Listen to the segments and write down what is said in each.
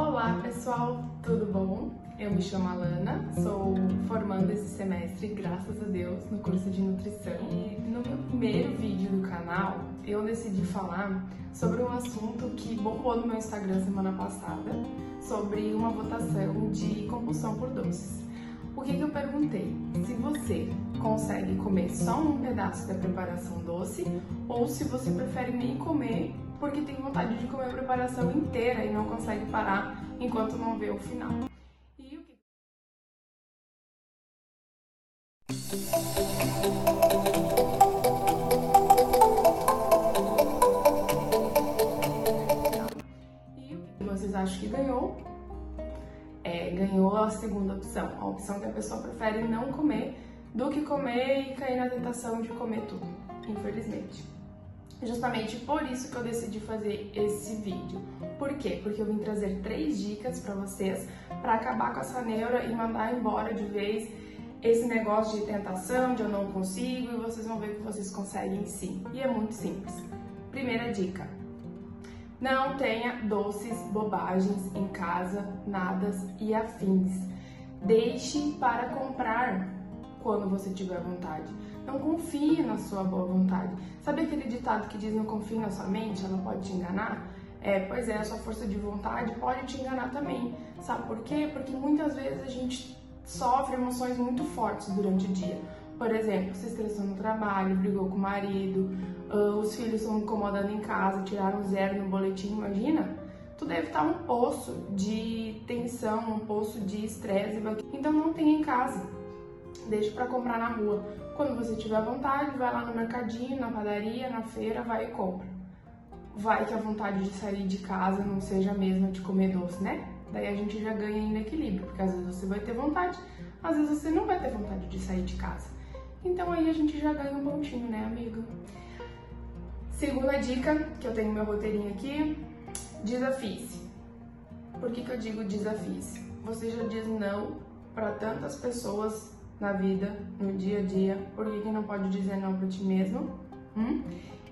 Olá pessoal, tudo bom? Eu me chamo Alana, sou formanda esse semestre, graças a Deus, no curso de nutrição. E no meu primeiro vídeo do canal, eu decidi falar sobre um assunto que bombou no meu Instagram semana passada, sobre uma votação de compulsão por doces. O que, que eu perguntei? Se você consegue comer só um pedaço da preparação doce ou se você prefere nem comer porque tem vontade de comer a preparação inteira e não consegue parar enquanto não vê o final. Ganhou a segunda opção, a opção que a pessoa prefere não comer do que comer e cair na tentação de comer tudo, infelizmente. Justamente por isso que eu decidi fazer esse vídeo. Por quê? Porque eu vim trazer três dicas para vocês para acabar com essa neura e mandar embora de vez esse negócio de tentação, de eu não consigo, e vocês vão ver que vocês conseguem sim. E é muito simples. Primeira dica: não tenha doces, bobagens em casa, nadas e afins. Deixe para comprar quando você tiver vontade. Não confie na sua boa vontade. Sabe aquele ditado que diz não confie na sua mente, ela pode te enganar? É, pois é, a sua força de vontade pode te enganar também. Sabe por quê? Porque muitas vezes a gente sofre emoções muito fortes durante o dia. Por exemplo, se estressou no trabalho, brigou com o marido, os filhos estão incomodando em casa, tiraram zero no boletim, imagina? Tu deve estar um poço de tensão, um poço de estresse. Então não tenha em casa deixe para comprar na rua. Quando você tiver vontade, vai lá no mercadinho, na padaria, na feira, vai e compra. Vai que a vontade de sair de casa não seja a mesma de comer doce, né? Daí a gente já ganha ainda equilíbrio, porque às vezes você vai ter vontade, às vezes você não vai ter vontade de sair de casa. Então aí a gente já ganha um pontinho, né, amigo? Segunda dica, que eu tenho meu roteirinho aqui, desafie-se. Por que, que eu digo desafie-se? Você já diz não para tantas pessoas na vida, no dia a dia, por que, que não pode dizer não para ti mesmo? Hum?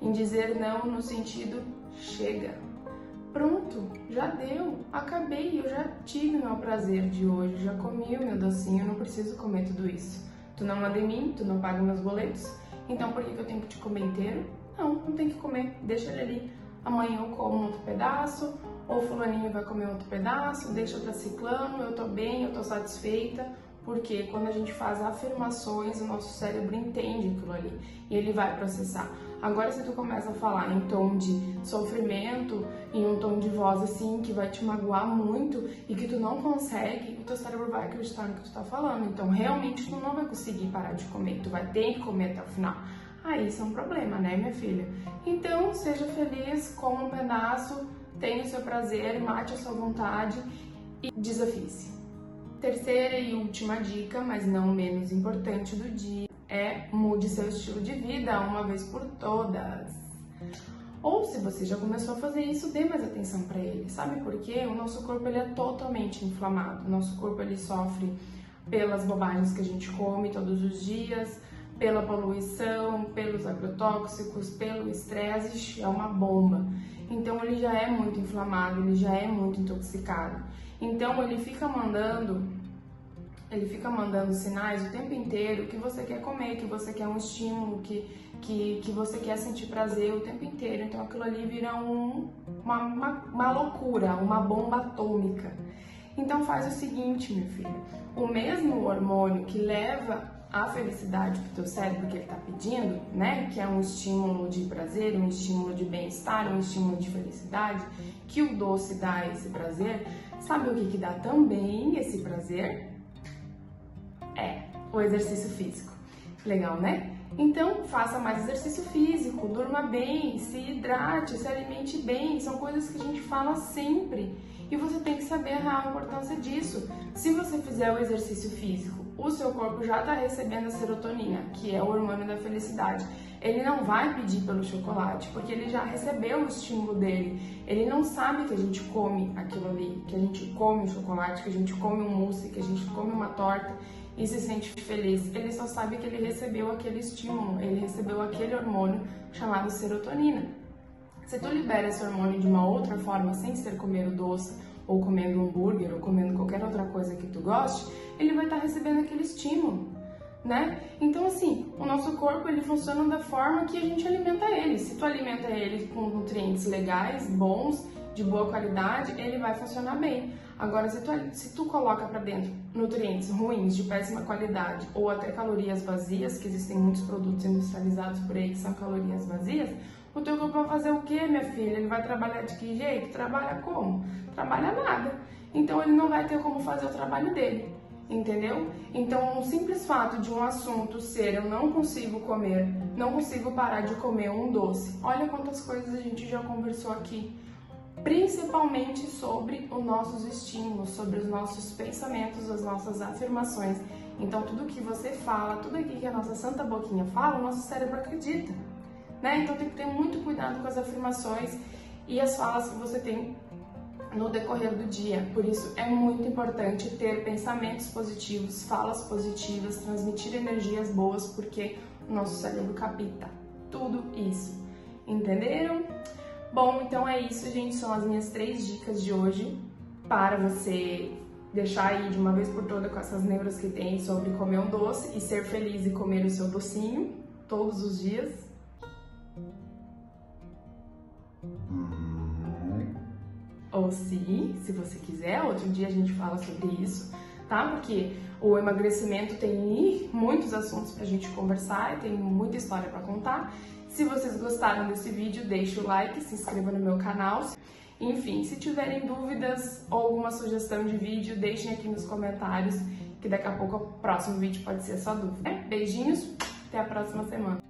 Em dizer não no sentido chega. Pronto, já deu, acabei, eu já tive meu prazer de hoje, já comi o meu docinho, não preciso comer tudo isso. Tu não manda em mim, tu não paga meus boletos, então por que, que eu tenho que te comer inteiro? Não, não tem que comer, deixa ele ali. Amanhã eu como outro pedaço, ou fulaninho vai comer outro pedaço, deixa pra ciclano, eu tô bem, eu tô satisfeita, porque quando a gente faz afirmações, o nosso cérebro entende aquilo ali e ele vai processar. Agora, se tu começa a falar em tom de sofrimento, em um tom de voz assim que vai te magoar muito e que tu não consegue, o teu cérebro vai acreditar no que tu tá falando. Então, realmente, tu não vai conseguir parar de comer, tu vai ter que comer até o final. Aí isso é um problema, né, minha filha? Então, seja feliz, coma um pedaço, tenha o seu prazer, mate a sua vontade e desafie-se. Terceira e última dica, mas não menos importante do dia, é mude seu estilo de vida uma vez por todas. Ou se você já começou a fazer isso, dê mais atenção para ele. Sabe por quê? O nosso corpo ele é totalmente inflamado. O nosso corpo ele sofre pelas bobagens que a gente come todos os dias, pela poluição, pelos agrotóxicos, pelo estresse, é uma bomba. Então ele já é muito inflamado, ele já é muito intoxicado. Então ele fica mandando ele fica mandando sinais o tempo inteiro que você quer comer, que você quer um estímulo, que, que, que você quer sentir prazer o tempo inteiro. Então aquilo ali vira um, uma, uma, uma loucura, uma bomba atômica. Então faz o seguinte, minha filha, o mesmo hormônio que leva a felicidade para o teu cérebro que ele está pedindo, né? Que é um estímulo de prazer, um estímulo de bem-estar, um estímulo de felicidade, que o doce dá esse prazer. Sabe o que, que dá também esse prazer? É o exercício físico. Legal, né? Então, faça mais exercício físico, durma bem, se hidrate, se alimente bem. São coisas que a gente fala sempre e você tem que saber a real importância disso. Se você fizer o exercício físico, o seu corpo já está recebendo a serotonina, que é o hormônio da felicidade. Ele não vai pedir pelo chocolate, porque ele já recebeu o estímulo dele. Ele não sabe que a gente come aquilo ali, que a gente come o chocolate, que a gente come um mousse, que a gente come uma torta e se sente feliz. Ele só sabe que ele recebeu aquele estímulo, ele recebeu aquele hormônio chamado serotonina. Se tu libera esse hormônio de uma outra forma, sem ser comer o doce, ou comendo hambúrguer, ou comendo qualquer outra coisa que tu goste, ele vai estar tá recebendo aquele estímulo, né? Então, assim, o nosso corpo ele funciona da forma que a gente alimenta ele. Se tu alimenta ele com nutrientes legais, bons, de boa qualidade, ele vai funcionar bem. Agora, se tu, se tu coloca para dentro nutrientes ruins, de péssima qualidade, ou até calorias vazias, que existem muitos produtos industrializados por aí que são calorias vazias, o teu corpo vai fazer o que, minha filha? Ele vai trabalhar de que jeito? Trabalha como? Trabalha nada. Então ele não vai ter como fazer o trabalho dele. Entendeu? Então, o simples fato de um assunto ser eu não consigo comer, não consigo parar de comer um doce. Olha quantas coisas a gente já conversou aqui principalmente sobre os nossos estímulos, sobre os nossos pensamentos, as nossas afirmações. Então, tudo que você fala, tudo aqui que a nossa santa boquinha fala, o nosso cérebro acredita. Né? Então, tem que ter muito cuidado com as afirmações e as falas que você tem no decorrer do dia. Por isso, é muito importante ter pensamentos positivos, falas positivas, transmitir energias boas, porque o nosso cérebro capta tudo isso. Entenderam? Bom, então é isso, gente. São as minhas três dicas de hoje para você deixar aí de uma vez por toda com essas neuras que tem sobre comer um doce e ser feliz e comer o seu docinho todos os dias. Uhum. Ou se, se você quiser, outro dia a gente fala sobre isso, tá? Porque o emagrecimento tem muitos assuntos pra gente conversar e tem muita história para contar. Se vocês gostaram desse vídeo, deixe o like, se inscreva no meu canal. Enfim, se tiverem dúvidas ou alguma sugestão de vídeo, deixem aqui nos comentários, que daqui a pouco o próximo vídeo pode ser só dúvida. Beijinhos, até a próxima semana.